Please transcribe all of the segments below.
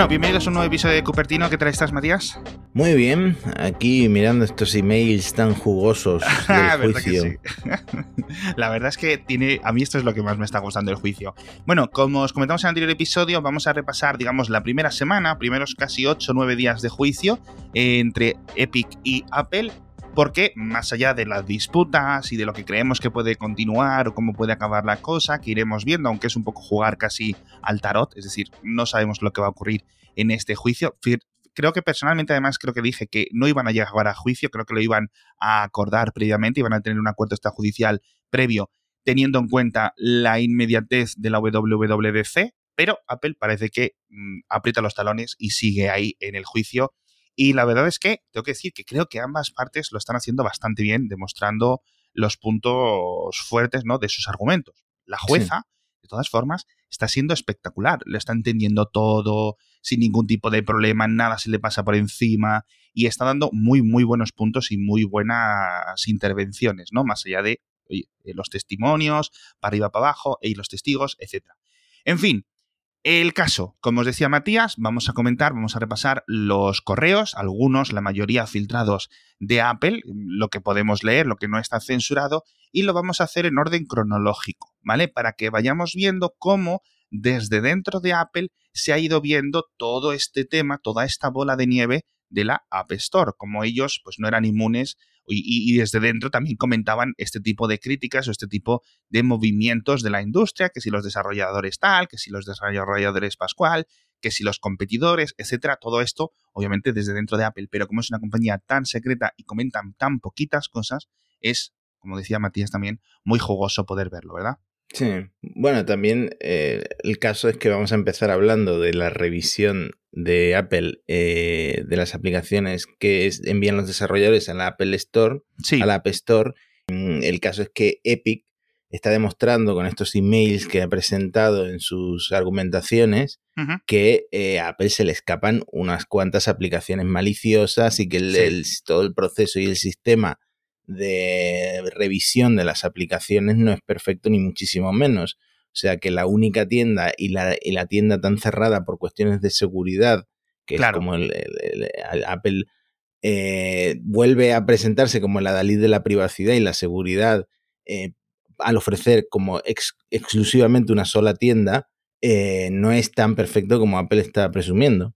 Bueno, bienvenidos a un nuevo episodio de Cupertino. ¿Qué tal estás, Matías? Muy bien, aquí mirando estos emails tan jugosos del juicio. La verdad es que tiene, a mí esto es lo que más me está gustando del juicio. Bueno, como os comentamos en el anterior episodio, vamos a repasar, digamos, la primera semana, primeros casi 8 o 9 días de juicio entre Epic y Apple porque más allá de las disputas y de lo que creemos que puede continuar o cómo puede acabar la cosa, que iremos viendo, aunque es un poco jugar casi al tarot, es decir, no sabemos lo que va a ocurrir en este juicio. Creo que personalmente, además, creo que dije que no iban a llegar a juicio, creo que lo iban a acordar previamente, iban a tener un acuerdo extrajudicial previo, teniendo en cuenta la inmediatez de la WWDC, pero Apple parece que mm, aprieta los talones y sigue ahí en el juicio y la verdad es que tengo que decir que creo que ambas partes lo están haciendo bastante bien, demostrando los puntos fuertes ¿no? de sus argumentos. La jueza, de todas formas, está siendo espectacular. Le está entendiendo todo, sin ningún tipo de problema, nada se le pasa por encima y está dando muy, muy buenos puntos y muy buenas intervenciones, ¿no? Más allá de los testimonios, para arriba, para abajo, y los testigos, etc. En fin, el caso, como os decía Matías, vamos a comentar, vamos a repasar los correos, algunos, la mayoría filtrados de Apple, lo que podemos leer, lo que no está censurado, y lo vamos a hacer en orden cronológico, ¿vale? Para que vayamos viendo cómo desde dentro de Apple se ha ido viendo todo este tema, toda esta bola de nieve de la App Store, como ellos pues no eran inmunes y, desde dentro también comentaban este tipo de críticas o este tipo de movimientos de la industria, que si los desarrolladores tal, que si los desarrolladores Pascual, que si los competidores, etcétera, todo esto obviamente desde dentro de Apple, pero como es una compañía tan secreta y comentan tan poquitas cosas, es, como decía Matías también, muy jugoso poder verlo, ¿verdad? Sí, bueno, también eh, el caso es que vamos a empezar hablando de la revisión de Apple eh, de las aplicaciones que envían los desarrolladores a la Apple Store, a la App Store. Mm, el caso es que Epic está demostrando con estos emails que ha presentado en sus argumentaciones que eh, a Apple se le escapan unas cuantas aplicaciones maliciosas y que todo el proceso y el sistema de revisión de las aplicaciones no es perfecto ni muchísimo menos. O sea que la única tienda y la, la tienda tan cerrada por cuestiones de seguridad, que es como el, Apple eh, vuelve a presentarse como la Dalí de la privacidad y la seguridad eh, al ofrecer como exclusivamente una sola tienda, eh, no es tan perfecto como Apple está presumiendo.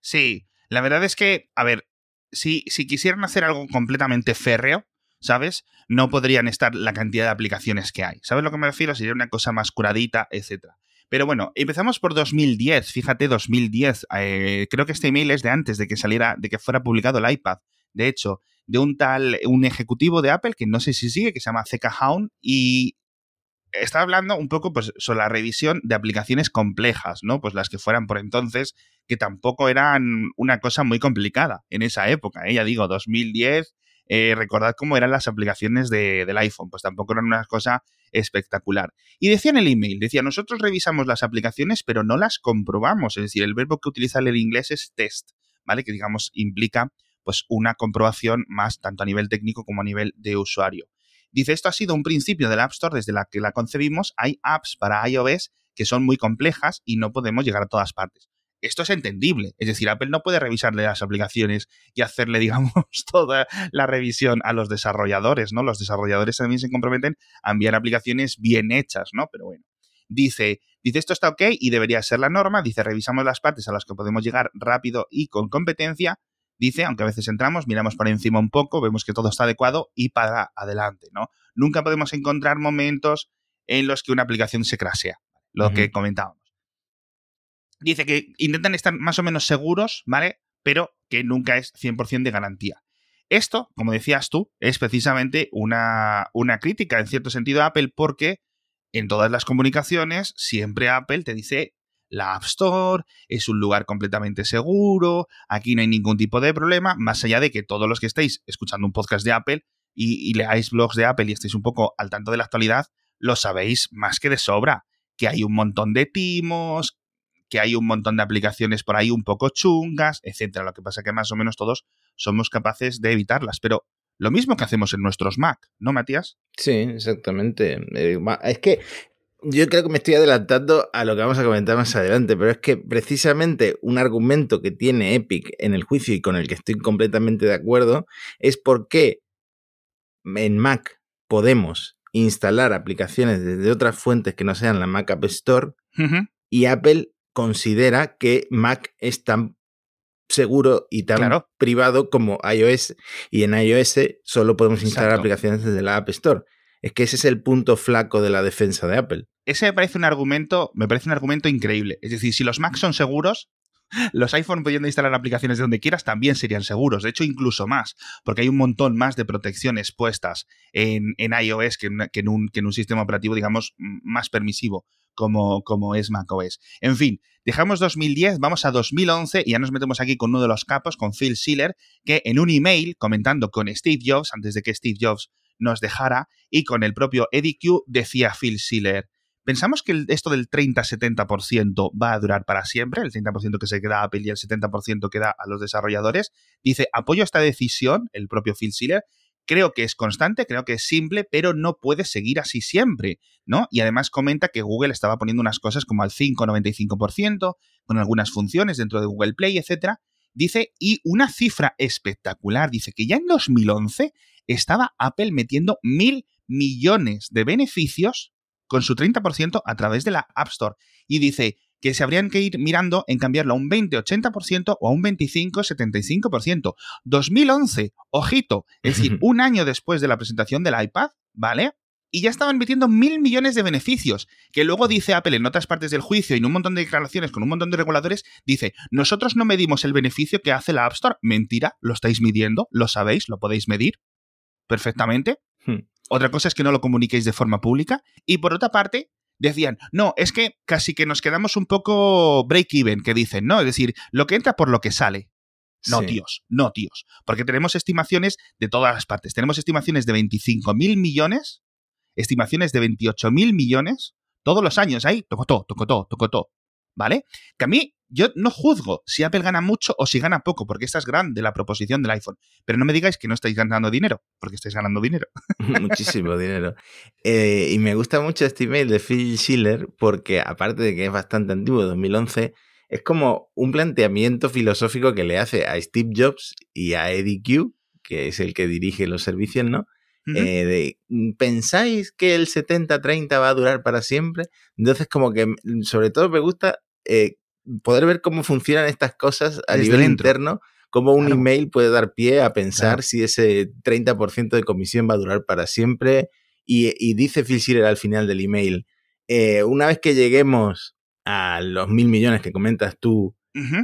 Sí, la verdad es que, a ver, si, si quisieran hacer algo completamente férreo, ¿sabes? No podrían estar la cantidad de aplicaciones que hay. ¿Sabes lo que me refiero? Sería una cosa más curadita, etc. Pero bueno, empezamos por 2010. Fíjate, 2010. Eh, creo que este email es de antes de que saliera, de que fuera publicado el iPad. De hecho, de un tal, un ejecutivo de Apple, que no sé si sigue, que se llama Zeka Hound, y está hablando un poco pues, sobre la revisión de aplicaciones complejas, ¿no? Pues las que fueran por entonces, que tampoco eran una cosa muy complicada en esa época. ¿eh? Ya digo, 2010, eh, recordad cómo eran las aplicaciones del iPhone, pues tampoco eran una cosa espectacular. Y decía en el email, decía, nosotros revisamos las aplicaciones, pero no las comprobamos, es decir, el verbo que utiliza el inglés es test, ¿vale? Que digamos implica pues una comprobación más tanto a nivel técnico como a nivel de usuario. Dice, esto ha sido un principio del App Store desde la que la concebimos. Hay apps para iOS que son muy complejas y no podemos llegar a todas partes esto es entendible. Es decir, Apple no puede revisarle las aplicaciones y hacerle, digamos, toda la revisión a los desarrolladores, ¿no? Los desarrolladores también se comprometen a enviar aplicaciones bien hechas, ¿no? Pero bueno. Dice, dice esto está ok y debería ser la norma. Dice, revisamos las partes a las que podemos llegar rápido y con competencia. Dice, aunque a veces entramos, miramos por encima un poco, vemos que todo está adecuado y para adelante, ¿no? Nunca podemos encontrar momentos en los que una aplicación se crasea, lo que comentábamos dice que intentan estar más o menos seguros, ¿vale? Pero que nunca es 100% de garantía. Esto, como decías tú, es precisamente una, una crítica en cierto sentido a Apple porque en todas las comunicaciones siempre Apple te dice la App Store es un lugar completamente seguro, aquí no hay ningún tipo de problema, más allá de que todos los que estéis escuchando un podcast de Apple y, y, leáis blogs de Apple y estéis un poco al tanto de la actualidad, lo sabéis más que de sobra, que hay un montón de timos, que hay un montón de aplicaciones por ahí un poco chungas, etcétera. Lo que pasa es que más o menos todos somos capaces de evitarlas, pero lo mismo que hacemos en nuestros Mac, ¿no, Matías? Sí, exactamente. Eh, es que yo creo que me estoy adelantando a lo que vamos a comentar más adelante, pero es que precisamente un argumento que tiene Epic en el juicio y con el que estoy completamente de acuerdo es por qué en Mac podemos instalar aplicaciones desde otras fuentes que no sean la Mac App Store y Apple considera que Mac es tan seguro y tan privado como iOS y en iOS solo podemos instalar aplicaciones desde la App Store. Es que ese es el punto flaco de la defensa de Apple. Ese me parece un argumento, me parece un argumento increíble. Es decir, si los Macs son seguros, los iPhone pudiendo instalar aplicaciones de donde quieras también serían seguros, de hecho incluso más, porque hay un montón más de protecciones puestas en, iOS que en, un, que en un sistema operativo, digamos, más permisivo como, es macOS. En fin, dejamos 2010, vamos a 2011 y ya nos metemos aquí con uno de los capos, con Phil Schiller, que en un email comentando con Steve Jobs, antes de que Steve Jobs nos dejara, y con el propio Eddie decía Phil Schiller, ¿Pensamos que esto del 30-70% va a durar para siempre? El 30% que se queda a Apple y el 70% que da a los desarrolladores. Dice, apoyo esta decisión, el propio Phil Schiller. Creo que es constante, creo que es simple, pero no puede seguir así siempre, ¿no? Y además comenta que Google estaba poniendo unas cosas como al 5-95%, con algunas funciones dentro de Google Play, etc. Dice, y una cifra espectacular, dice que ya en 2011 estaba Apple metiendo mil millones de beneficios con su 30% a través de la App Store. Y dice que se habrían que ir mirando en cambiarlo a un 20-80% o a un 25-75%. 2011, ojito, es decir, un año después de la presentación del iPad, ¿vale? Y ya estaban metiendo mil millones de beneficios, que luego dice Apple en otras partes del juicio y en un montón de declaraciones con un montón de reguladores, dice, nosotros no medimos el beneficio que hace la App Store. Mentira, lo estáis midiendo, lo sabéis, lo podéis medir perfectamente. Hmm. Otra cosa es que no lo comuniquéis de forma pública. Y por otra parte, decían, no, es que casi que nos quedamos un poco break-even, que dicen, ¿no? Es decir, lo que entra por lo que sale. No, tíos, no, tíos. Porque tenemos estimaciones de todas las partes. Tenemos estimaciones de 25 mil millones, estimaciones de 28 mil millones, todos los años ahí, todo, tocó todo. ¿Vale? Que a mí yo no juzgo si Apple gana mucho o si gana poco, porque esta es grande la proposición del iPhone. Pero no me digáis que no estáis ganando dinero, porque estáis ganando dinero. Muchísimo dinero. Eh, y me gusta mucho este email de Phil Schiller, porque aparte de que es bastante antiguo, 2011, es como un planteamiento filosófico que le hace a Steve Jobs y a Eddie Q, que es el que dirige los servicios, ¿no? Eh, de, ¿Pensáis que el 70-30 va a durar para siempre? Entonces, como que sobre todo me gusta eh, poder ver cómo funcionan estas cosas a nivel interno, cómo un email puede dar pie a pensar si ese 30% de comisión va a durar para siempre. Y, dice Phil Schiller al final del email, eh, una vez que lleguemos a los mil millones que comentas tú,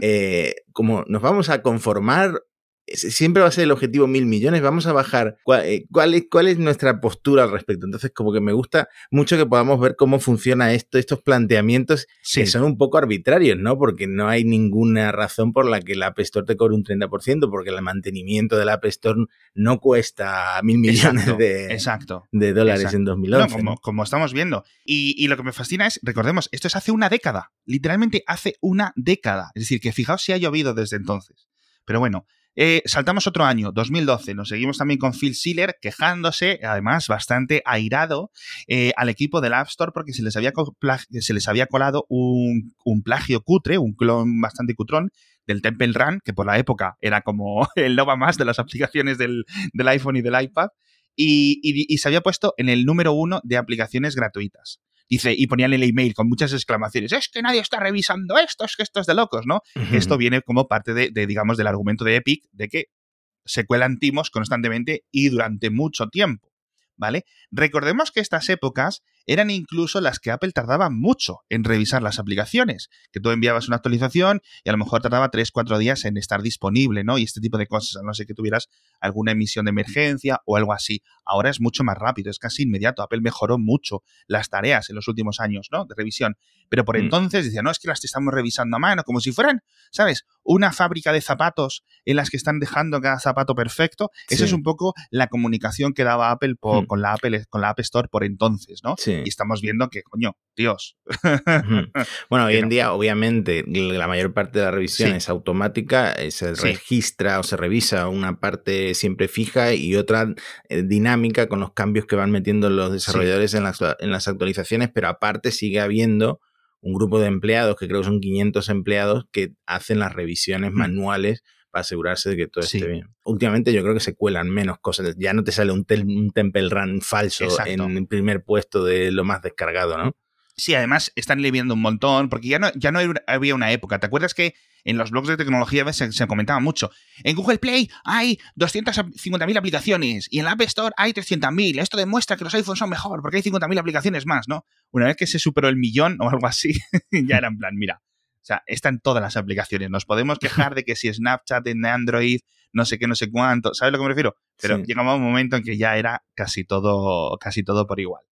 eh, como nos vamos a conformar siempre va a ser el objetivo mil millones, vamos a bajar. Eh, ¿Cuál, es, ¿Cuál, es, nuestra postura al respecto? Entonces, como que me gusta mucho que podamos ver cómo funciona esto, estos planteamientos que son un poco arbitrarios, ¿no? Porque no hay ninguna razón por la que la App Store te cobre un 30%, porque el mantenimiento de la App Store no cuesta mil millones de, de dólares en 2011. No, como, estamos viendo. Y, y, lo que me fascina es, recordemos, esto es hace una década, literalmente hace una década. Es decir, que fijaos si ha llovido desde entonces. Pero bueno, eh, saltamos otro año, 2012. Nos seguimos también con Phil Schiller quejándose, además bastante airado, eh, al equipo del App Store porque se les había, colado un, plagio cutre, un clon bastante cutrón del Temple Run, que por la época era como el Nova más de las aplicaciones del, iPhone y del iPad, y, se había puesto en el número uno de aplicaciones gratuitas. Dice, y ponían el email con muchas exclamaciones, es que nadie está revisando esto, es que esto es de locos, ¿no? Esto viene como parte de, de, digamos, del argumento de Epic de que se cuelan timos constantemente y durante mucho tiempo. ¿vale? Recordemos que estas épocas eran incluso las que Apple tardaba mucho en revisar las aplicaciones, que tú enviabas una actualización y a lo mejor tardaba 3-4 días en estar disponible, ¿no? Y este tipo de cosas, a no ser que tuvieras alguna emisión de emergencia o algo así. Ahora es mucho más rápido, es casi inmediato. Apple mejoró mucho las tareas en los últimos años, ¿no? De revisión. Pero por mm. entonces decía, no, es que las estamos revisando a mano, como si fueran, ¿sabes? una fábrica de zapatos en las que están dejando cada zapato perfecto. Esa es un poco la comunicación que daba Apple hmm. con, la Apple con la App Store por entonces, ¿no? Y estamos viendo que, coño, Dios. bueno, hoy en día, obviamente, la mayor parte de la revisión es automática, eh, se registra o se revisa una parte siempre fija y otra eh, dinámica con los cambios que van metiendo los desarrolladores en, las, en las actualizaciones, pero aparte sigue habiendo un grupo de empleados, que creo que son 500 empleados, que hacen las revisiones mm. manuales para asegurarse de que todo esté bien. Últimamente yo creo que se cuelan menos cosas. Ya no te sale un, Temple Run falso en el primer puesto de lo más descargado, ¿no? Sí, además están viendo un montón, porque ya no, ya no había una época. ¿Te acuerdas que en los blogs de tecnología se, se comentaba mucho? En Google Play hay 250.000 aplicaciones y en la App Store hay 300.000. Esto demuestra que los iPhones son mejor porque hay 50.000 aplicaciones más, ¿no? Una vez que se superó el millón o algo así, ya era en plan, mira, o sea, están todas las aplicaciones. Nos podemos quejar de que si Snapchat en Android, no sé qué, no sé cuánto, ¿sabes a lo que me refiero? Pero llegaba un momento en que ya era casi todo, casi todo por igual.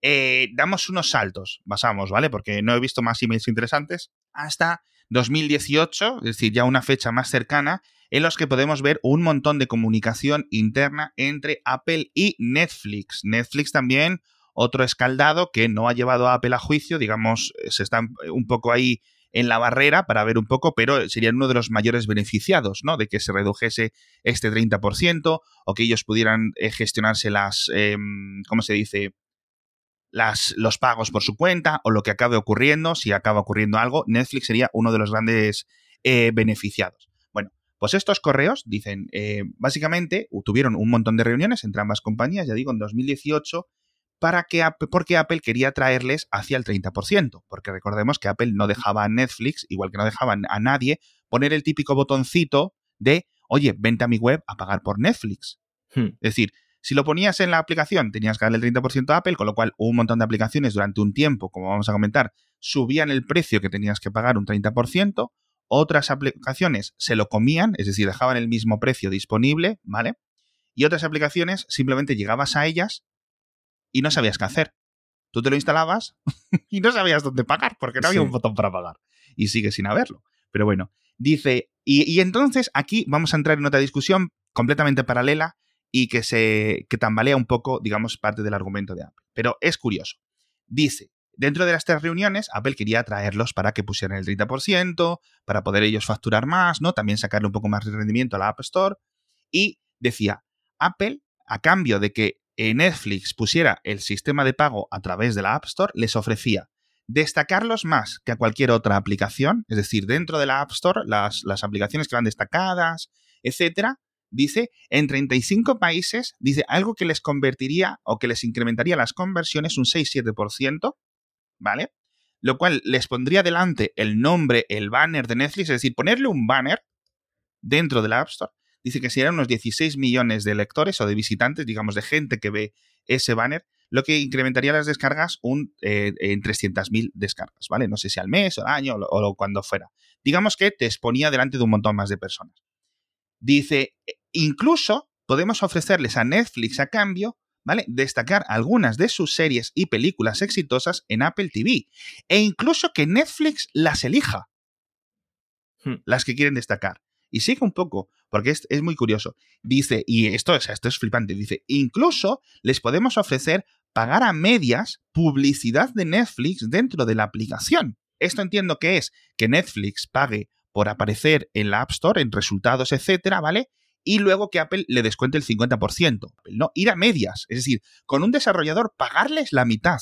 Eh, damos unos saltos, basamos, ¿vale? Porque no he visto más emails interesantes hasta 2018, es decir, ya una fecha más cercana, en los que podemos ver un montón de comunicación interna entre Apple y Netflix. Netflix también, otro escaldado que no ha llevado a Apple a juicio, digamos, se están un poco ahí en la barrera para ver un poco, pero serían uno de los mayores beneficiados, ¿no? De que se redujese este 30% o que ellos pudieran eh, gestionarse las, em, ¿cómo se dice? las, los pagos por su cuenta o lo que acabe ocurriendo, si acaba ocurriendo algo, Netflix sería uno de los grandes eh, beneficiados. Bueno, pues estos correos dicen, eh, básicamente tuvieron un montón de reuniones entre ambas compañías, ya digo, en 2018, para que, porque Apple quería traerles hacia el 30%, porque recordemos que Apple no dejaba a Netflix, igual que no dejaban a nadie, poner el típico botoncito de, oye, vente a mi web a pagar por Netflix. Hmm. Es decir, si lo ponías en la aplicación, tenías que darle el 30% a Apple, con lo cual un montón de aplicaciones durante un tiempo, como vamos a comentar, subían el precio que tenías que pagar un 30%, otras aplicaciones se lo comían, es decir, dejaban el mismo precio disponible, ¿vale? Y otras aplicaciones simplemente llegabas a ellas y no sabías qué hacer. Tú te lo instalabas y no sabías dónde pagar, porque no había un botón para pagar. Y sigue sin haberlo. Pero bueno, dice, y, y entonces aquí vamos a entrar en otra discusión completamente paralela y que se que tambalea un poco, digamos, parte del argumento de Apple. Pero es curioso. Dice, dentro de las tres reuniones, Apple quería traerlos para que pusieran el 30%, para poder ellos facturar más, ¿no? También sacarle un poco más de rendimiento a la App Store. Y decía, Apple, a cambio de que Netflix pusiera el sistema de pago a través de la App Store, les ofrecía destacarlos más que a cualquier otra aplicación, es decir, dentro de la App Store, las, aplicaciones que van destacadas, etcétera, dice, en 35 países, dice algo que les convertiría o que les incrementaría las conversiones un 6-7%, ¿vale? Lo cual les pondría delante el nombre, el banner de Netflix, es decir, ponerle un banner dentro de la App Store. Dice que serían unos 16 millones de lectores o de visitantes, digamos, de gente que ve ese banner, lo que incrementaría las descargas un, eh, en 300.000 descargas, ¿vale? No sé si al mes o al año o, o cuando fuera. Digamos que te exponía delante de un montón más de personas. Dice, Incluso podemos ofrecerles a Netflix a cambio, ¿vale? Destacar algunas de sus series y películas exitosas en Apple TV. E incluso que Netflix las elija. Hmm. Las que quieren destacar. Y sigue un poco, porque es, muy curioso. Dice, y esto, esto es flipante, dice, incluso les podemos ofrecer pagar a medias publicidad de Netflix dentro de la aplicación. Esto entiendo que es que Netflix pague por aparecer en la App Store, en resultados, etcétera, ¿vale? y luego que Apple le descuente el 50%. No, ir a medias. Es decir, con un desarrollador pagarles la mitad.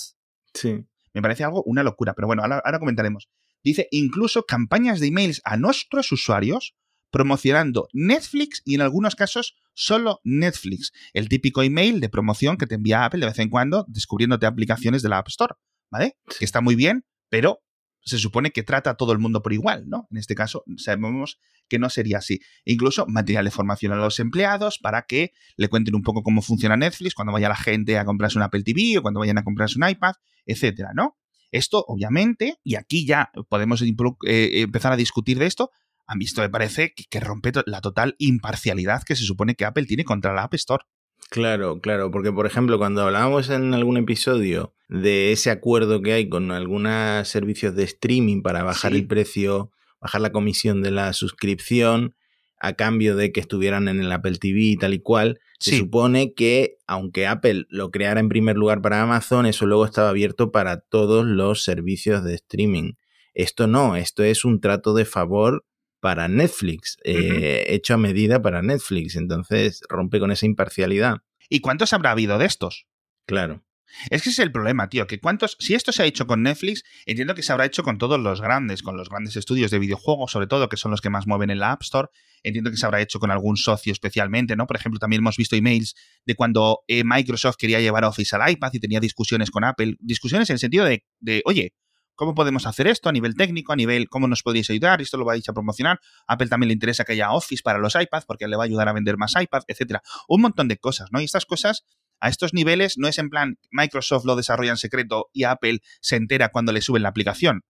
Sí. Me parece algo una locura, pero bueno, ahora, comentaremos. Dice, incluso campañas de emails a nuestros usuarios promocionando Netflix y en algunos casos solo Netflix. El típico email de promoción que te envía Apple de vez en cuando descubriéndote aplicaciones de la App Store, ¿vale? Que está muy bien, pero se supone que trata a todo el mundo por igual, ¿no? En este caso, sabemos que no sería así. incluso material de formación a los empleados para que le cuenten un poco cómo funciona Netflix cuando vaya la gente a comprarse un Apple TV o cuando vayan a comprarse un iPad, etcétera, ¿no? Esto, obviamente, y aquí ya podemos eh, empezar a discutir de esto, a mí esto me parece que, que rompe la total imparcialidad que se supone que Apple tiene contra la App Store. Claro, claro, porque por ejemplo, cuando hablábamos en algún episodio de ese acuerdo que hay con algunos servicios de streaming para bajar el precio bajar la comisión de la suscripción a cambio de que estuvieran en el Apple TV y tal y cual. Se supone que, aunque Apple lo creara en primer lugar para Amazon, eso luego estaba abierto para todos los servicios de streaming. Esto no, esto es un trato de favor para Netflix, eh, hecho a medida para Netflix. Entonces rompe con esa imparcialidad. ¿Y cuántos habrá habido de estos? Claro. Es que ese es el problema, tío, que cuántos, si esto se ha hecho con Netflix, entiendo que se habrá hecho con todos los grandes, con los grandes estudios de videojuegos, sobre todo, que son los que más mueven en la App Store, entiendo que se habrá hecho con algún socio especialmente, ¿no? Por ejemplo, también hemos visto emails de cuando eh, Microsoft quería llevar Office al iPad y tenía discusiones con Apple, discusiones en el sentido de, de oye, ¿Cómo podemos hacer esto a nivel técnico, a nivel cómo nos podéis ayudar? Esto lo vais a promocionar. Apple también le interesa que haya Office para los iPads porque le va a ayudar a vender más iPads, etcétera. Un montón de cosas, ¿no? Y estas cosas a estos niveles no es en plan Microsoft lo desarrolla en secreto y Apple se entera cuando le suben la aplicación.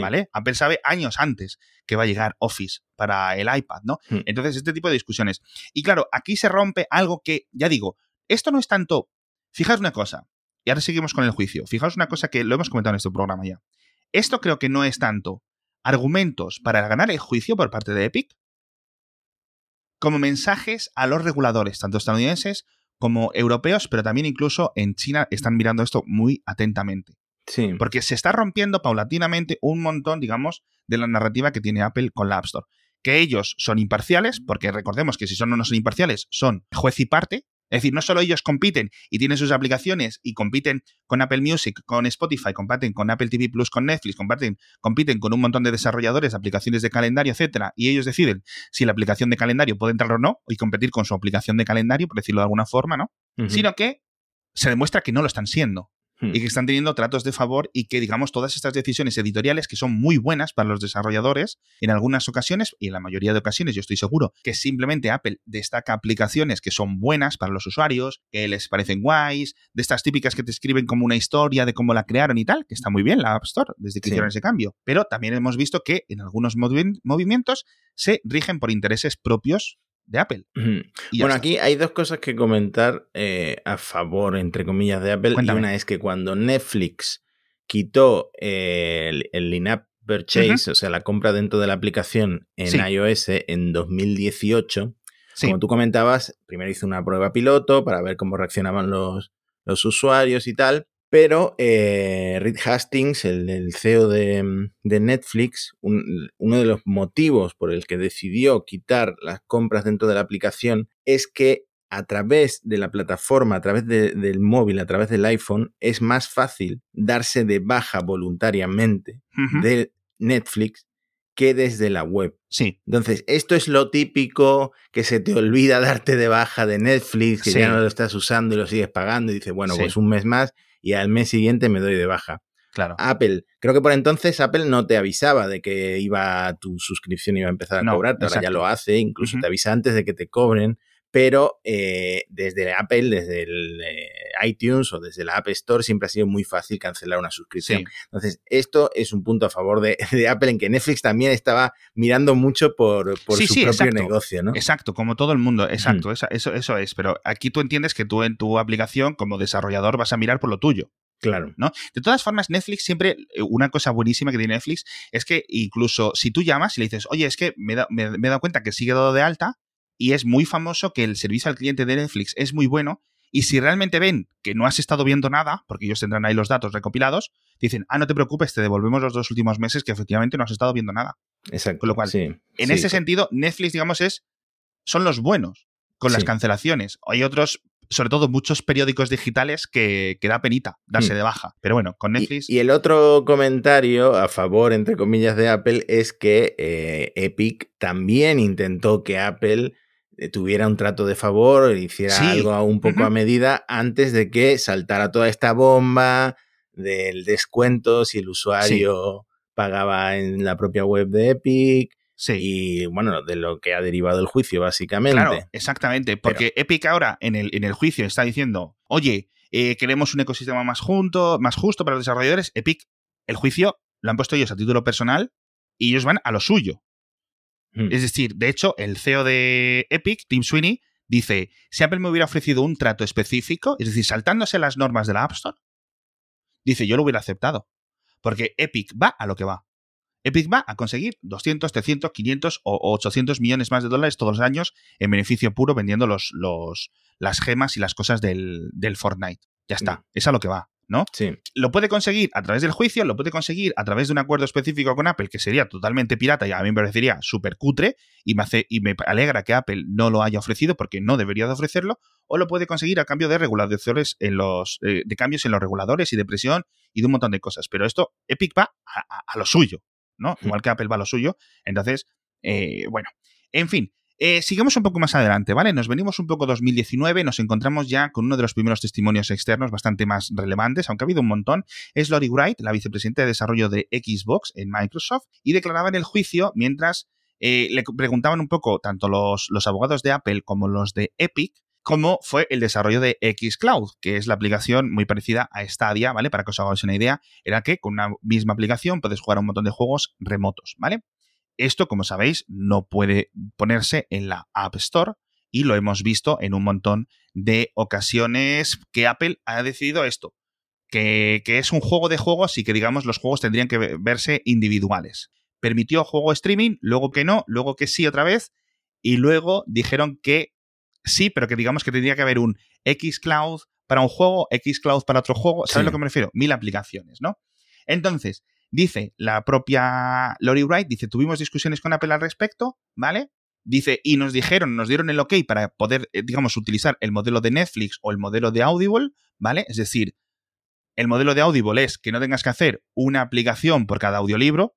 ¿Vale? Apple sabe años antes que va a llegar Office para el iPad, ¿no? Hmm. Entonces, este tipo de discusiones. Y claro, aquí se rompe algo que, ya digo, esto no es tanto. Fijaos una cosa, y ahora seguimos con el juicio. Fijaos una cosa que lo hemos comentado en este programa ya. Esto creo que no es tanto argumentos para ganar el juicio por parte de Epic, como mensajes a los reguladores, tanto estadounidenses como europeos, pero también incluso en China están mirando esto muy atentamente. Sí. Porque se está rompiendo paulatinamente un montón, digamos, de la narrativa que tiene Apple con la App Store. Que ellos son imparciales, porque recordemos que si son o no son imparciales, son juez y parte, es decir, no solo ellos compiten y tienen sus aplicaciones y compiten con Apple Music, con Spotify, compiten con Apple TV Plus, con Netflix, compiten, compiten con un montón de desarrolladores, aplicaciones de calendario, etcétera, y ellos deciden si la aplicación de calendario puede entrar o no, y competir con su aplicación de calendario, por decirlo de alguna forma, ¿no? Sino que se demuestra que no lo están siendo. Y que están teniendo tratos de favor y que, digamos, todas estas decisiones editoriales que son muy buenas para los desarrolladores, en algunas ocasiones, y en la mayoría de ocasiones yo estoy seguro, que simplemente Apple destaca aplicaciones que son buenas para los usuarios, que les parecen guays, de estas típicas que te escriben como una historia de cómo la crearon y tal, que está muy bien la App Store desde que hicieron ese cambio. Pero también hemos visto que en algunos movimientos se rigen por intereses propios de Apple. Bueno, aquí hay dos cosas que comentar eh, a favor, entre comillas, de Apple. Y una es que cuando Netflix quitó eh, el, el in-app purchase, o sea, la compra dentro de la aplicación en iOS en 2018, como tú comentabas, primero hizo una prueba piloto para ver cómo reaccionaban los, los usuarios y tal. Pero eh, Reed Hastings, el, CEO de, Netflix, uno de los motivos por el que decidió quitar las compras dentro de la aplicación es que a través de la plataforma, a través del móvil, a través del iPhone, es más fácil darse de baja voluntariamente de Netflix que desde la web. Sí. Entonces, esto es lo típico que se te olvida darte de baja de Netflix, que ya no lo estás usando y lo sigues pagando y dices, bueno, pues un mes más y al mes siguiente me doy de baja. Claro. Apple, creo que por entonces Apple no te avisaba de que iba tu suscripción iba a empezar a cobrar, ahora ya lo hace, incluso te avisa antes de que te cobren, pero eh, desde Apple, desde el eh, iTunes o desde la App Store siempre ha sido muy fácil cancelar una suscripción. Entonces, esto es un punto a favor de, Apple en que Netflix también estaba mirando mucho por, su propio negocio, ¿no? Exacto, como todo el mundo, exacto, eso, eso es, pero aquí tú entiendes que tú en tu aplicación como desarrollador vas a mirar por lo tuyo. Claro. ¿no? De todas formas, Netflix siempre, una cosa buenísima que tiene Netflix es que incluso si tú llamas y le dices, oye, es que me, me he dado cuenta que sigue dado de alta, y es muy famoso que el servicio al cliente de Netflix es muy bueno y si realmente ven que no has estado viendo nada, porque ellos tendrán ahí los datos recopilados, dicen, ah, no te preocupes, te devolvemos los dos últimos meses que efectivamente no has estado viendo nada. Exacto. Con lo cual, en ese sentido, Netflix, digamos, es son los buenos con las cancelaciones. Hay otros, sobre todo muchos periódicos digitales que, que da penita darse hmm. de baja. Pero bueno, con Netflix. Y, el otro comentario a favor, entre comillas, de Apple es que eh, Epic también intentó que Apple tuviera un trato de favor, hiciera algo un poco a medida antes de que saltara toda esta bomba del descuento si el usuario pagaba en la propia web de Epic. Y bueno, de lo que ha derivado el juicio, básicamente. Claro, exactamente. Porque Epic ahora en el, en el juicio está diciendo, oye, eh, queremos un ecosistema más junto, más justo para los desarrolladores. Epic, el juicio lo han puesto ellos a título personal y ellos van a lo suyo. Mm. Es decir, de hecho, el CEO de Epic, Tim Sweeney, dice, si Apple me hubiera ofrecido un trato específico, es decir, saltándose las normas de la App Store, dice, yo lo hubiera aceptado. Porque Epic va a lo que va. Epic va a conseguir 200, 300, 500 o 800 millones más de dólares todos los años en beneficio puro vendiendo los, los, las gemas y las cosas del, del Fortnite. Ya está, Mm. es a lo que va, ¿no? Sí. Lo puede conseguir a través del juicio, lo puede conseguir a través de un acuerdo específico con Apple, que sería totalmente pirata y a mí me parecería súper cutre, y me, hace, y me alegra que Apple no lo haya ofrecido porque no debería de ofrecerlo, o lo puede conseguir a cambio de regulaciones en los, eh, de cambios en los reguladores y de presión y de un montón de cosas. Pero esto, Epic va a, a- a lo suyo, ¿no? Igual que Apple va a lo suyo. Entonces, eh, bueno, en fin. Eh, sigamos un poco más adelante, ¿vale? Nos venimos un poco 2019, nos encontramos ya con uno de los primeros testimonios externos bastante más relevantes, aunque ha habido un montón. Es Lori Wright, la vicepresidenta de desarrollo de Xbox en Microsoft, y declaraba en el juicio mientras eh, le preguntaban un poco tanto los, los abogados de Apple como los de Epic cómo fue el desarrollo de Xcloud, que es la aplicación muy parecida a Stadia, ¿vale? Para que os hagáis una idea, era que con una misma aplicación puedes jugar a un montón de juegos remotos, ¿vale? Esto, como sabéis, no puede ponerse en la App Store y lo hemos visto en un montón de ocasiones que Apple ha decidido esto, que, que es un juego de juegos y que, digamos, los juegos tendrían que ve- verse individuales. Permitió juego streaming, luego que no, luego que sí otra vez, y luego dijeron que sí, pero que digamos que tendría que haber un Xcloud para un juego, Xcloud para otro juego. ¿Sabes Sí. lo que me refiero? Mil aplicaciones, ¿no? Entonces, dice la propia Lori Wright, dice, tuvimos discusiones con Apple al respecto, ¿vale? Dice, y nos dijeron, nos dieron el ok para poder, eh, digamos, utilizar el modelo de Netflix o el modelo de Audible, ¿vale? Es decir, el modelo de Audible es que no tengas que hacer una aplicación por cada audiolibro,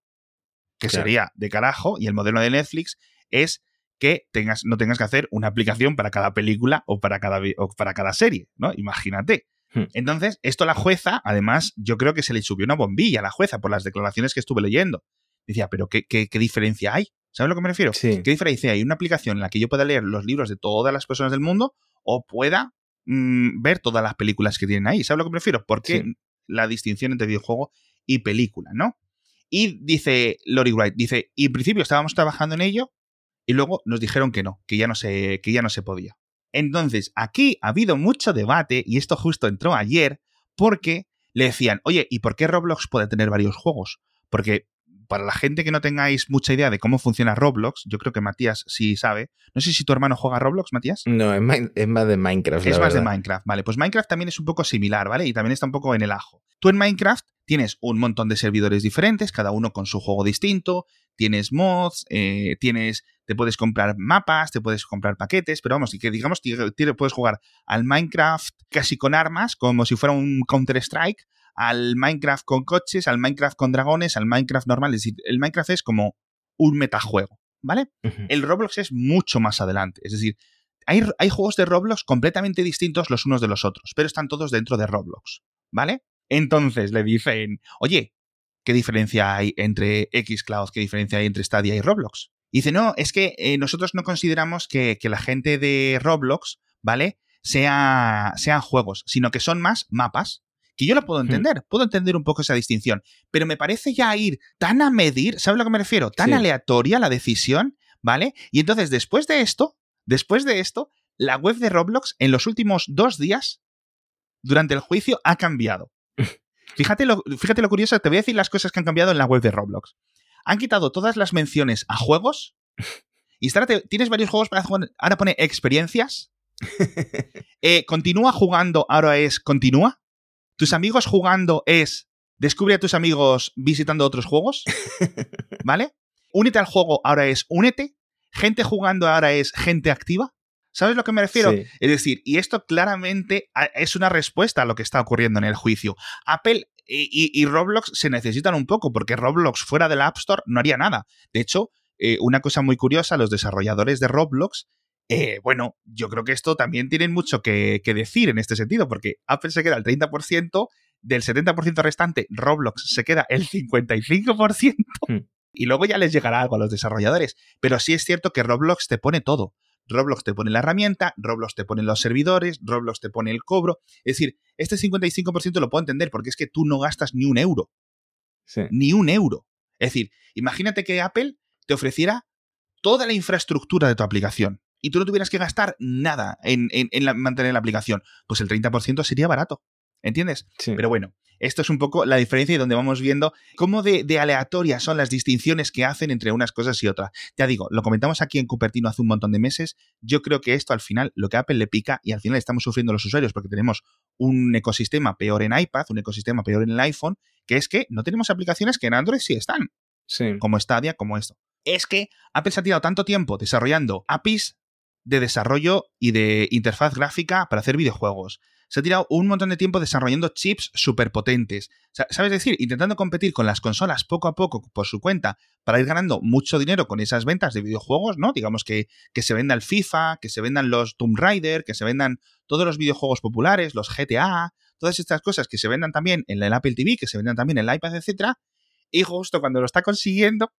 que Claro. sería de carajo, y el modelo de Netflix es que tengas, no tengas que hacer una aplicación para cada película o para cada, o para cada serie, ¿no? Imagínate. Hmm. Entonces, esto la jueza, además, yo creo que se le subió una bombilla a la jueza por las declaraciones que estuve leyendo. Decía, pero ¿qué, qué, qué diferencia hay? ¿Sabes a lo que me refiero? Sí. ¿Qué diferencia hay? Una aplicación en la que yo pueda leer los libros de todas las personas del mundo o pueda mm, ver todas las películas que tienen ahí. ¿Sabes a lo que me refiero? Porque Sí. la distinción entre videojuego y película, ¿no? Y dice Lori Wright, dice, y en principio estábamos trabajando en ello y luego nos dijeron que no, que ya no se, que ya no se podía. Entonces, aquí ha habido mucho debate, y esto justo entró ayer, porque le decían, oye, ¿y por qué Roblox puede tener varios juegos? Porque para la gente que no tengáis mucha idea de cómo funciona Roblox, yo creo que Matías sí sabe. No sé si tu hermano juega a Roblox, Matías. No, es más, es más de Minecraft. Es la más de. Minecraft, vale. Pues Minecraft también es un poco similar, ¿vale? Y también está un poco en el ajo. Tú en Minecraft tienes un montón de servidores diferentes, cada uno con su juego distinto, tienes mods, eh, tienes, te puedes comprar mapas, te puedes comprar paquetes, pero vamos, y que digamos, puedes jugar al Minecraft casi con armas, como si fuera un Counter-Strike, al Minecraft con coches, al Minecraft con dragones, al Minecraft normal. Es decir, el Minecraft es como un metajuego, ¿vale? El Roblox es mucho más adelante. Es decir, hay, hay, juegos de Roblox completamente distintos los unos de los otros, pero están todos dentro de Roblox, ¿vale? Entonces le dicen, oye, ¿qué diferencia hay entre Xcloud, qué diferencia hay entre Stadia y Roblox? Y dice, no, es que eh, nosotros no consideramos que, que, la gente de Roblox, ¿vale? Sea, sean juegos, sino que son más mapas. Que yo lo puedo entender, puedo entender un poco esa distinción, pero me parece ya ir tan a medir, ¿sabes a lo que me refiero? Tan sí. aleatoria la decisión, ¿vale? Y entonces después de esto, después de esto, la web de Roblox en los últimos dos días, durante el juicio, ha cambiado. Fíjate lo, fíjate lo curioso, te voy a decir las cosas que han cambiado en la web de Roblox. Han quitado todas las menciones a juegos. Y tienes varios juegos para jugar. Ahora pone experiencias. Eh, continúa jugando, ahora es continúa. Tus amigos jugando es descubre a tus amigos visitando otros juegos. ¿Vale? Únete al juego, ahora es únete. Gente jugando ahora es gente activa. ¿Sabes a lo que me refiero? Sí. Es decir, y esto claramente es una respuesta a lo que está ocurriendo en el juicio. Apple y, y, Roblox se necesitan un poco, porque Roblox fuera de la App Store no haría nada. De hecho, eh, una cosa muy curiosa, los desarrolladores de Roblox, eh, bueno, yo creo que esto también tienen mucho que, que, decir en este sentido, porque Apple se queda el 30%, del 70% restante, Roblox se queda el 55%, Hmm. y luego ya les llegará algo a los desarrolladores. Pero sí es cierto que Roblox te pone todo. Roblox te pone la herramienta, Roblox te pone los servidores, Roblox te pone el cobro. Es decir, este 55% lo puedo entender porque es que tú no gastas ni un euro. Sí. Ni un euro. Es decir, imagínate que Apple te ofreciera toda la infraestructura de tu aplicación y tú no tuvieras que gastar nada en, en, en la, mantener la aplicación. Pues el 30% sería barato. ¿Entiendes? Sí. Pero bueno, esto es un poco la diferencia y donde vamos viendo cómo de, de, aleatorias son las distinciones que hacen entre unas cosas y otras. Ya digo, lo comentamos aquí en Cupertino hace un montón de meses. Yo creo que esto al final, lo que a Apple le pica y al final estamos sufriendo los usuarios porque tenemos un ecosistema peor en iPad, un ecosistema peor en el iPhone, que es que no tenemos aplicaciones que en Android sí están. Sí. Como Stadia, como esto. Es que Apple se ha tirado tanto tiempo desarrollando APIs de desarrollo y de interfaz gráfica para hacer videojuegos se ha tirado un montón de tiempo desarrollando chips súper potentes. ¿Sabes decir? Intentando competir con las consolas poco a poco por su cuenta para ir ganando mucho dinero con esas ventas de videojuegos, ¿no? Digamos que, que se venda el FIFA, que se vendan los Tomb Raider, que se vendan todos los videojuegos populares, los GTA, todas estas cosas que se vendan también en el Apple TV, que se vendan también en el iPad, etcétera. Y justo cuando lo está consiguiendo,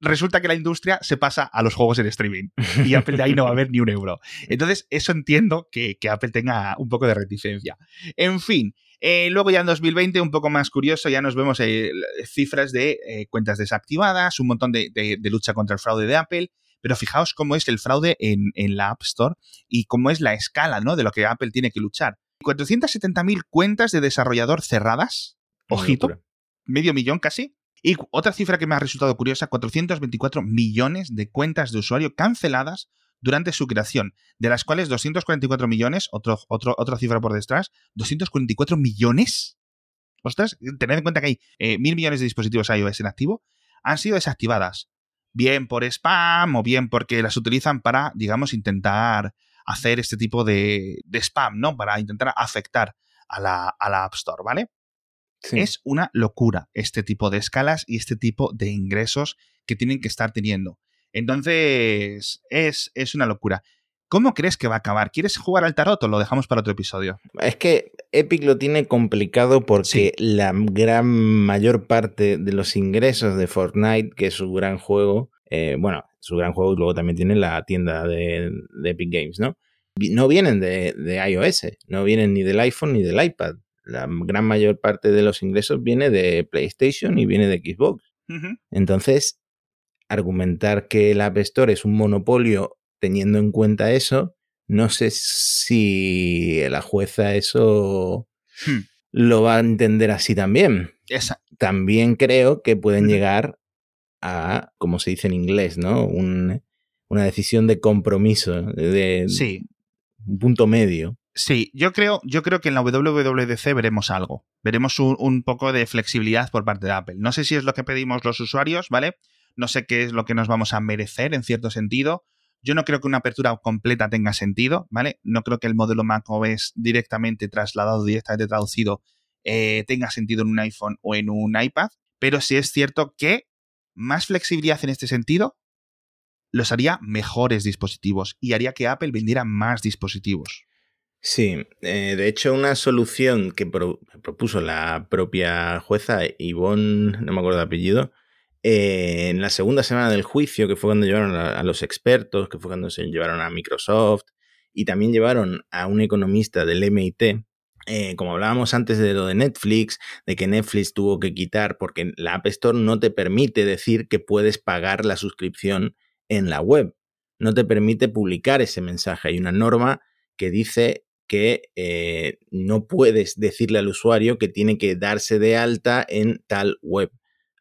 resulta que la industria se pasa a los juegos en streaming y Apple de ahí no va a haber ni un euro. Entonces, eso entiendo que, que Apple tenga un poco de reticencia. En fin, eh, luego ya en 2020, un poco más curioso, ya nos vemos eh, cifras de eh, cuentas desactivadas, un montón de, de, de, lucha contra el fraude de Apple. Pero fijaos cómo es el fraude en, en, la App Store y cómo es la escala ¿no? de lo que Apple tiene que luchar. 470.000 cuentas de desarrollador cerradas. Ojito. Medio millón casi. Y otra cifra que me ha resultado curiosa, 424 millones de cuentas de usuario canceladas durante su creación, de las cuales 244 millones, otro, otro, otra cifra por detrás, 244 millones. Ostras, tened en cuenta que hay eh, mil millones de dispositivos iOS en activo, han sido desactivadas. Bien por spam o bien porque las utilizan para, digamos, intentar hacer este tipo de, de spam, ¿no? Para intentar afectar a la, a la App Store, ¿vale? Sí. Es una locura este tipo de escalas y este tipo de ingresos que tienen que estar teniendo. Entonces, es, es, una locura. ¿Cómo crees que va a acabar? ¿Quieres jugar al tarot o lo dejamos para otro episodio? Es que Epic lo tiene complicado porque sí. la gran mayor parte de los ingresos de Fortnite, que es su gran juego, eh, bueno, su gran juego y luego también tiene la tienda de, de Epic Games, ¿no? No vienen de, de iOS, no vienen ni del iPhone ni del iPad la gran mayor parte de los ingresos viene de PlayStation y viene de Xbox. Uh -huh. Entonces, argumentar que el App Store es un monopolio teniendo en cuenta eso, no sé si la jueza eso hmm. lo va a entender así también. Esa. También creo que pueden llegar a, como se dice en inglés, ¿no? Un, una decisión de compromiso, de, sí. un punto medio. Sí, yo creo, yo creo que en la WWDC veremos algo. Veremos un, poco de flexibilidad por parte de Apple. No sé si es lo que pedimos los usuarios, ¿vale? No sé qué es lo que nos vamos a merecer en cierto sentido. Yo no creo que una apertura completa tenga sentido, ¿vale? No creo que el modelo macOS directamente trasladado, directamente traducido, eh, tenga sentido en un iPhone o en un iPad. Pero sí es cierto que más flexibilidad en este sentido los haría mejores dispositivos y haría que Apple vendiera más dispositivos. Sí, eh, de hecho una solución que pro propuso la propia jueza Yvonne, no me acuerdo de apellido, eh, en la segunda semana del juicio, que fue cuando llevaron a, a, los expertos, que fue cuando se llevaron a Microsoft y también llevaron a un economista del MIT, eh, como hablábamos antes de lo de Netflix, de que Netflix tuvo que quitar porque la App Store no te permite decir que puedes pagar la suscripción en la web, no te permite publicar ese mensaje. Hay una norma que dice que eh, no puedes decirle al usuario que tiene que darse de alta en tal web,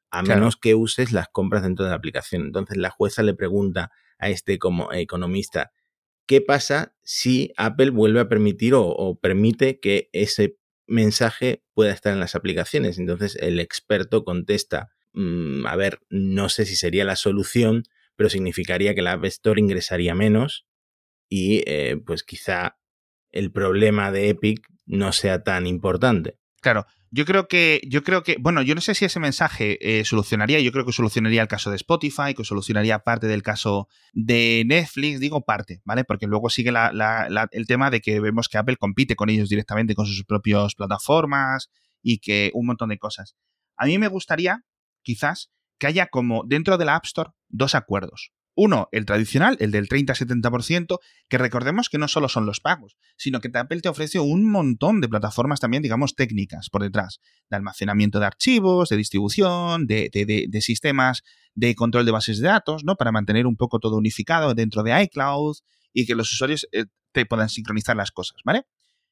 a claro. menos que uses las compras dentro de la aplicación. Entonces la jueza le pregunta a este como economista, ¿qué pasa si Apple vuelve a permitir o, o permite que ese mensaje pueda estar en las aplicaciones? Entonces el experto contesta, mmm, a ver, no sé si sería la solución, pero significaría que la App Store ingresaría menos y eh, pues quizá el problema de Epic no sea tan importante. Claro, yo creo que, yo creo que, bueno, yo no sé si ese mensaje eh, solucionaría, yo creo que solucionaría el caso de Spotify, que solucionaría parte del caso de Netflix, digo parte, ¿vale? Porque luego sigue el tema de que vemos que Apple compite con ellos directamente con sus propias plataformas y que un montón de cosas. A mí me gustaría, quizás, que haya como dentro de la App Store dos acuerdos. Uno, el tradicional, el del 30-70%, que recordemos que no solo son los pagos, sino que Apple te ofrece un montón de plataformas también, digamos, técnicas por detrás, de almacenamiento de archivos, de distribución, de, de, de, sistemas de control de bases de datos, ¿no? Para mantener un poco todo unificado dentro de iCloud y que los usuarios eh, te puedan sincronizar las cosas, ¿vale?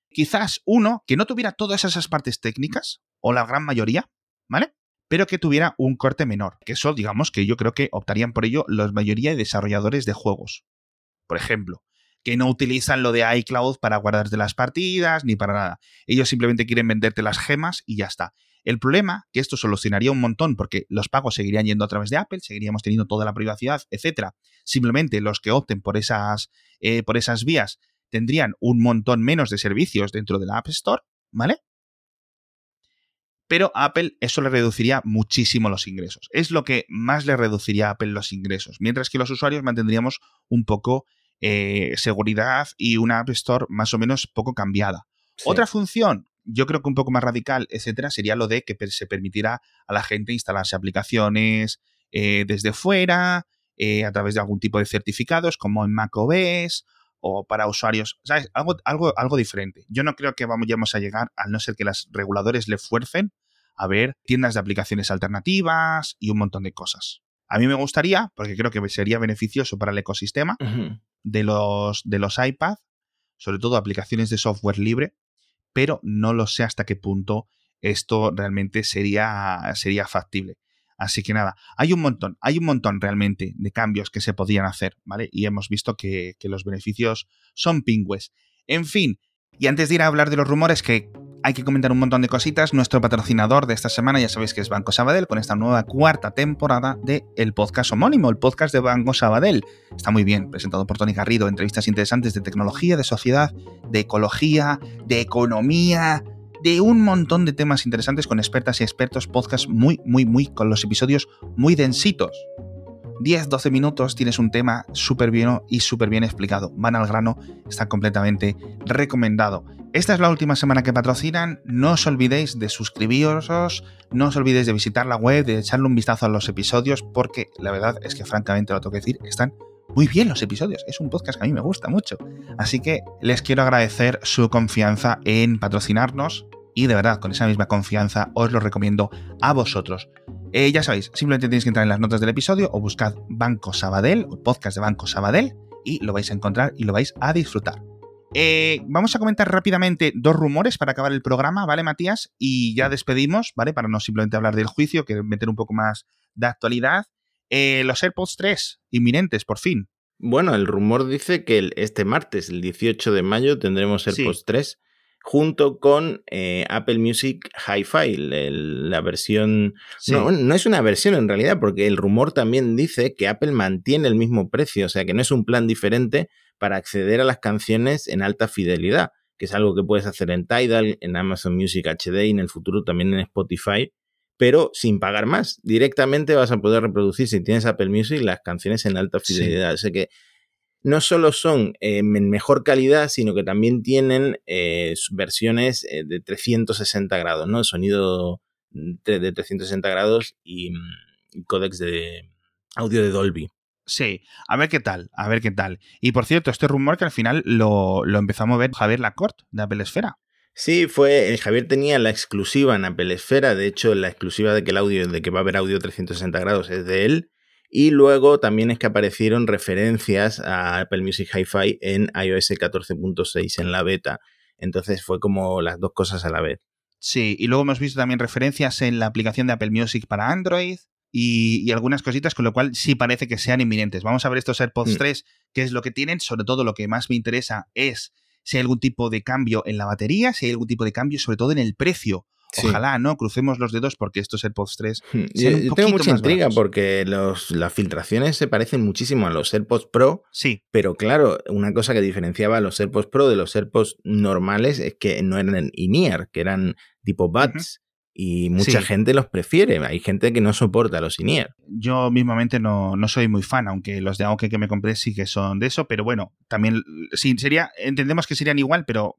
quizás uno que no tuviera todas esas partes técnicas, o la gran mayoría, ¿vale? Pero que tuviera un corte menor. Que eso, digamos, que yo creo que optarían por ello la mayoría de desarrolladores de juegos. Por ejemplo, que no utilizan lo de iCloud para guardarte las partidas ni para nada. Ellos simplemente quieren venderte las gemas y ya está. El problema, que esto solucionaría un montón porque los pagos seguirían yendo a través de Apple, seguiríamos teniendo toda la privacidad, etcétera. Simplemente los que opten por esas, eh, por esas vías tendrían un montón menos de servicios dentro de la App Store, ¿vale? Pero a Apple eso le reduciría muchísimo los ingresos. Es lo que más le reduciría a Apple los ingresos, mientras que los usuarios mantendríamos un poco eh, seguridad y una App Store más o menos poco cambiada. Otra función, yo creo que un poco más radical, etcétera, sería lo de que se permitirá a la gente instalarse aplicaciones eh, desde fuera, eh, a través de algún tipo de certificados, como en macOS o para usuarios, ¿sabes? Algo, algo, algo diferente. Yo no creo que vamos a llegar, al no ser que los reguladores le fuercen a ver tiendas de aplicaciones alternativas y un montón de cosas. A mí me gustaría, porque creo que sería beneficioso para el ecosistema de, los, de los iPad, sobre todo aplicaciones de software libre, pero no lo sé hasta qué punto esto realmente sería, sería factible. Así que nada, hay un montón, hay un montón realmente de cambios que se podían hacer, ¿vale? Y hemos visto que, los beneficios son pingües. En fin, y antes de ir a hablar de los rumores que hay que comentar un montón de cositas. Nuestro patrocinador de esta semana ya sabéis que es Banco Sabadell con esta nueva cuarta temporada de el podcast homónimo, el podcast de Banco Sabadell. Está muy bien, presentado por Tony Garrido, entrevistas interesantes de tecnología, de sociedad, de ecología, de economía, de un montón de temas interesantes con expertas y expertos, podcast muy, muy, muy, con los episodios muy densitos. 10-12 minutos tienes un tema súper bien y súper bien explicado. Van al grano, está completamente recomendado. Esta es la última semana que patrocinan. No os olvidéis de suscribiros, no os olvidéis de visitar la web, de echarle un vistazo a los episodios, porque la verdad es que francamente lo tengo que decir, están muy bien los episodios. Es un podcast que a mí me gusta mucho. Así que les quiero agradecer su confianza en patrocinarnos y de verdad, con esa misma confianza, os lo recomiendo a vosotros. Eh, ya sabéis, simplemente tenéis que entrar en las notas del episodio o buscad Banco Sabadell, o podcast de Banco Sabadell, y lo vais a encontrar y lo vais a disfrutar. Eh, vamos a comentar rápidamente dos rumores para acabar el programa, ¿vale, Matías? Y ya despedimos, ¿vale? Para no simplemente hablar del juicio, que meter un poco más de actualidad. Eh, los AirPods 3, inminentes, por fin. Bueno, el rumor dice que este martes, el 18 de mayo, tendremos AirPods 3 junto con eh, Apple Music Hi-Fi, la versión... No, no es una versión en realidad, porque el rumor también dice que Apple mantiene el mismo precio, o sea que no es un plan diferente para acceder a las canciones en alta fidelidad, que es algo que puedes hacer en Tidal, en Amazon Music HD y en el futuro también en Spotify, pero sin pagar más. Directamente vas a poder reproducir, si tienes Apple Music, las canciones en alta fidelidad. O sea que no solo son eh, en mejor calidad, sino que también tienen eh, versiones eh, de 360 grados, ¿no? Sonido de, 360 grados y, y códex de audio de Dolby. Sí, a ver qué tal, a ver qué tal. Y por cierto, este rumor que al final lo, lo empezó a mover Javier Lacorte de Apple Esfera. Sí, fue. Javier tenía la exclusiva en Apple Esfera. De hecho, la exclusiva de que el audio, de que va a haber audio 360 grados es de él. Y luego también es que aparecieron referencias a Apple Music Hi-Fi en iOS 14.6 en la beta. Entonces fue como las dos cosas a la vez. Sí, y luego hemos visto también referencias en la aplicación de Apple Music para Android y, algunas cositas, con lo cual sí parece que sean inminentes. Vamos a ver estos AirPods 3, mm. qué es lo que tienen. Sobre todo lo que más me interesa es si hay algún tipo de cambio en la batería, si hay algún tipo de cambio sobre todo en el precio. Ojalá, ¿no? Crucemos los dedos porque estos AirPods 3 hmm, Yo, tengo mucha intriga porque los, las filtraciones se parecen muchísimo a los AirPods Pro. Sí. Pero claro, una cosa que diferenciaba a los AirPods Pro de los AirPods normales es que no eran in-ear, que eran tipo buds y mucha gente los prefiere. Hay gente que no soporta los INEAR. Yo mismamente no, no, soy muy fan, aunque los de Aoki que me compré sí que son de eso, pero bueno, también sí, sería, entendemos que serían igual, pero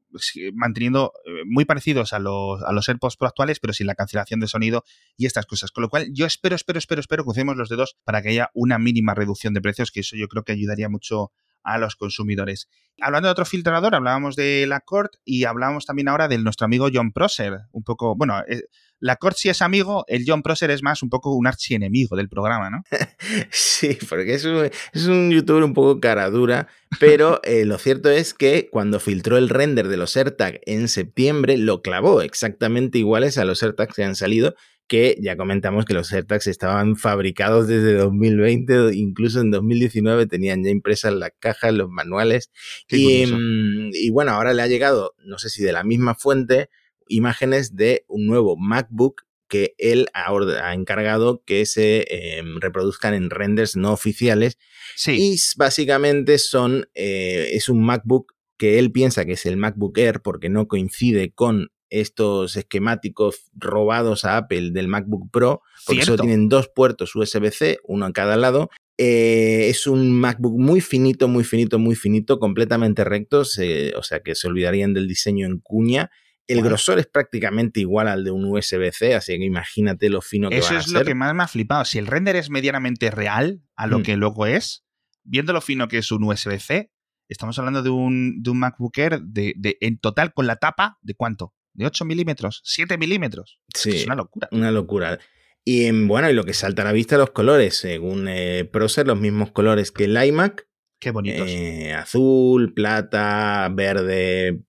manteniendo eh, muy parecidos a los, a los AirPods Pro actuales, pero sin la cancelación de sonido y estas cosas. Con lo cual, yo espero, espero, espero, espero, crucemos los dedos para que haya una mínima reducción de precios, que eso yo creo que ayudaría mucho a los consumidores. Hablando de otro filtrador, hablábamos de la Cort y hablábamos también ahora de nuestro amigo John Prosser. Un poco, bueno, eh, la Cort sí es amigo, el John Prosser es más un poco un archienemigo del programa, ¿no? sí, porque es un, es un youtuber un poco cara dura, pero eh, lo cierto es que cuando filtró el render de los AirTag en septiembre, lo clavó exactamente iguales a los AirTags que han salido que ya comentamos que los AirTags estaban fabricados desde 2020, incluso en 2019 tenían ya impresas las cajas, los manuales. Y, mm, y, bueno, ahora le ha llegado, no sé si de la misma fuente, imágenes de un nuevo MacBook que él ha, encargado que se em, reproduzcan en renders no oficiales. Sí. Y básicamente son, eh, es un MacBook que él piensa que es el MacBook Air porque no coincide con estos esquemáticos robados a Apple del MacBook Pro, porque solo tienen dos puertos USB-C, uno en cada lado. Eh, es un MacBook muy finito, muy finito, muy finito, completamente recto, o sea que se olvidarían del diseño en cuña. El grosor es prácticamente igual al de un USB-C, así que imagínate lo fino que Eso va a ser. Eso es lo que más me ha flipado. Si el render es medianamente real a lo mm. que luego es, viendo lo fino que es un USB-C, estamos hablando de un, de un MacBook Air de, en total con la tapa, ¿de cuánto? de 8 milímetros, 7 milímetros. Sí, es una locura. Una locura. Y bueno, y lo que salta a la vista los colores, según eh, Procer, los mismos colores que el iMac. Qué bonitos. Eh, azul, plata, verde,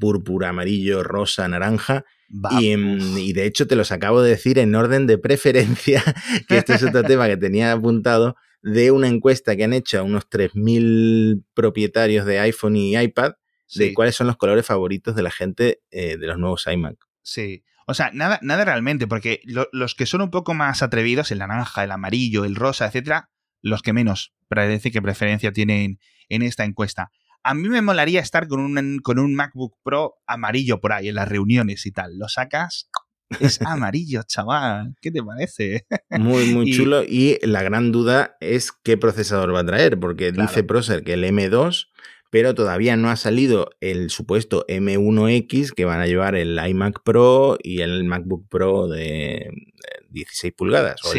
púrpura, amarillo, rosa, naranja. Y, y, de hecho te los acabo de decir en orden de preferencia, que este es otro tema que tenía apuntado, de una encuesta que han hecho a unos 3.000 propietarios de iPhone y iPad de cuáles son los colores favoritos de la gente eh, de los nuevos iMac. Sí. O sea, nada, nada realmente, porque los que son un poco más atrevidos, el naranja, el amarillo, el rosa, etcétera, los que menos parece que preferencia tienen en esta encuesta. A mí me molaría estar con un, con un MacBook Pro amarillo por ahí en las reuniones y tal. Lo sacas, es amarillo, chaval. ¿Qué te parece? Muy, muy chulo. Y la gran duda es qué procesador va a traer, porque dice Procer que el M2 pero todavía no ha salido el supuesto M1X que van a llevar el iMac Pro y el MacBook Pro de 16 pulgadas, o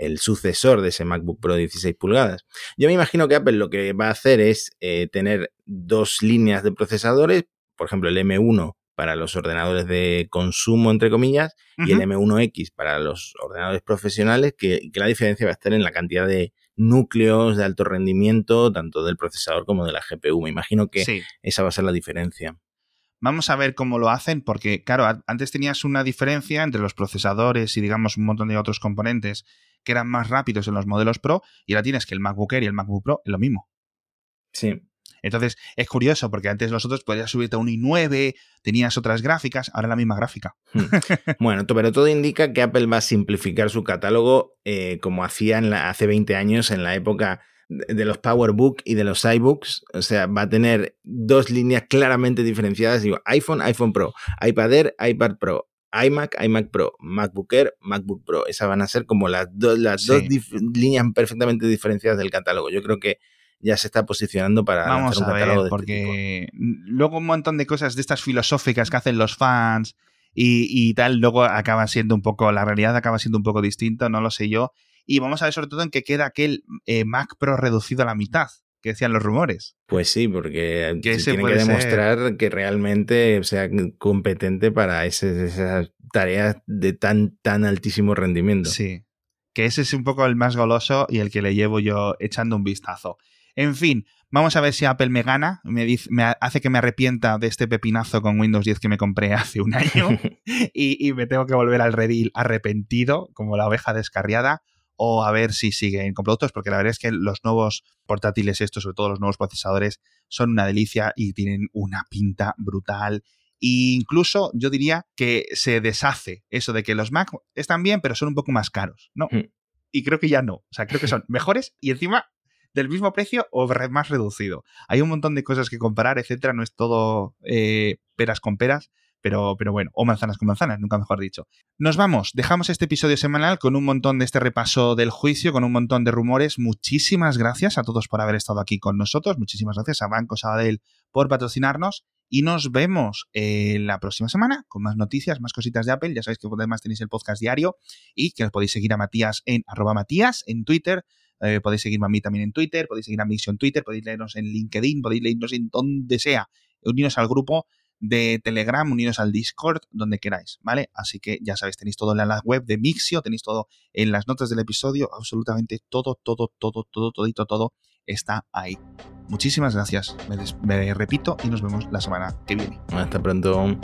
el, sucesor de ese MacBook Pro de 16 pulgadas. Yo me imagino que Apple lo que va a hacer es eh, tener dos líneas de procesadores, por ejemplo el M1 para los ordenadores de consumo, entre comillas, y el M1X para los ordenadores profesionales, que, que la diferencia va a estar en la cantidad de núcleos de alto rendimiento, tanto del procesador como de la GPU. Me imagino que esa va a ser la diferencia. Vamos a ver cómo lo hacen, porque, claro, antes tenías una diferencia entre los procesadores y, digamos, un montón de otros componentes que eran más rápidos en los modelos Pro, y ahora tienes que el MacBook Air y el MacBook Pro es lo mismo. Sí. Entonces, es curioso porque antes los otros podías subirte a un i9, tenías otras gráficas, ahora la misma gráfica. Hmm. bueno, pero todo indica que Apple va a simplificar su catálogo eh, como hacía hace 20 años en la época de los PowerBook y de los iBooks, o sea, va a tener dos líneas claramente diferenciadas, digo, iPhone, iPhone Pro, iPad Air, iPad Pro, iMac, iMac Pro, MacBook Air, MacBook Pro. Esas van a ser como las, las dos líneas perfectamente diferenciadas del catálogo. Yo creo que ya se está posicionando para Vamos un a ver, este porque luego un montón de cosas de estas filosóficas que hacen los fans y, tal, luego acaba siendo un poco, la realidad acaba siendo un poco distinta, no lo sé yo. Y vamos a ver sobre todo en qué queda aquel eh, Mac Pro reducido a la mitad, que decían los rumores. Pues sí, porque tiene que demostrar que realmente sea competente para esas tareas de tan, tan altísimo rendimiento. Sí, que ese es un poco el más goloso y el que le llevo yo echando un vistazo. En fin, vamos a ver si Apple me gana, me, hace que me arrepienta de este pepinazo con Windows 10 que me compré hace un año y, me tengo que volver al redil arrepentido, como la oveja descarriada, o a ver si siguen con productos, porque la verdad es que los nuevos portátiles estos, sobre todo los nuevos procesadores, son una delicia y tienen una pinta brutal. E incluso yo diría que se deshace eso de que los Mac están bien, pero son un poco más caros, ¿no? Hmm. Y creo que ya no. O sea, creo que son mejores y encima del mismo precio o más reducido. Hay un montón de cosas que comparar, etcétera. No es todo eh, peras con peras. Pero, pero, bueno, o manzanas con manzanas, nunca mejor dicho. Nos vamos, dejamos este episodio semanal con un montón de este repaso del juicio, con un montón de rumores. Muchísimas gracias a todos por haber estado aquí con nosotros. Muchísimas gracias a Banco Sabadell por patrocinarnos. Y nos vemos eh, la próxima semana con más noticias, más cositas de Apple. Ya sabéis que además tenéis el podcast diario y que os podéis seguir a Matías en arroba Matías en Twitter, Eh, podéis seguirme a mí también en Twitter, podéis seguir a Mixio en Twitter, podéis leernos en LinkedIn, podéis leernos en donde sea. Uniros al grupo de Telegram, uniros al Discord, donde queráis, ¿vale? Así que ya sabéis, tenéis todo en la web de Mixio, tenéis todo en las notas del episodio, absolutamente todo, todo, todo, todo, todito, todo está ahí. Muchísimas gracias, me repito y nos vemos la semana que viene. Hasta pronto.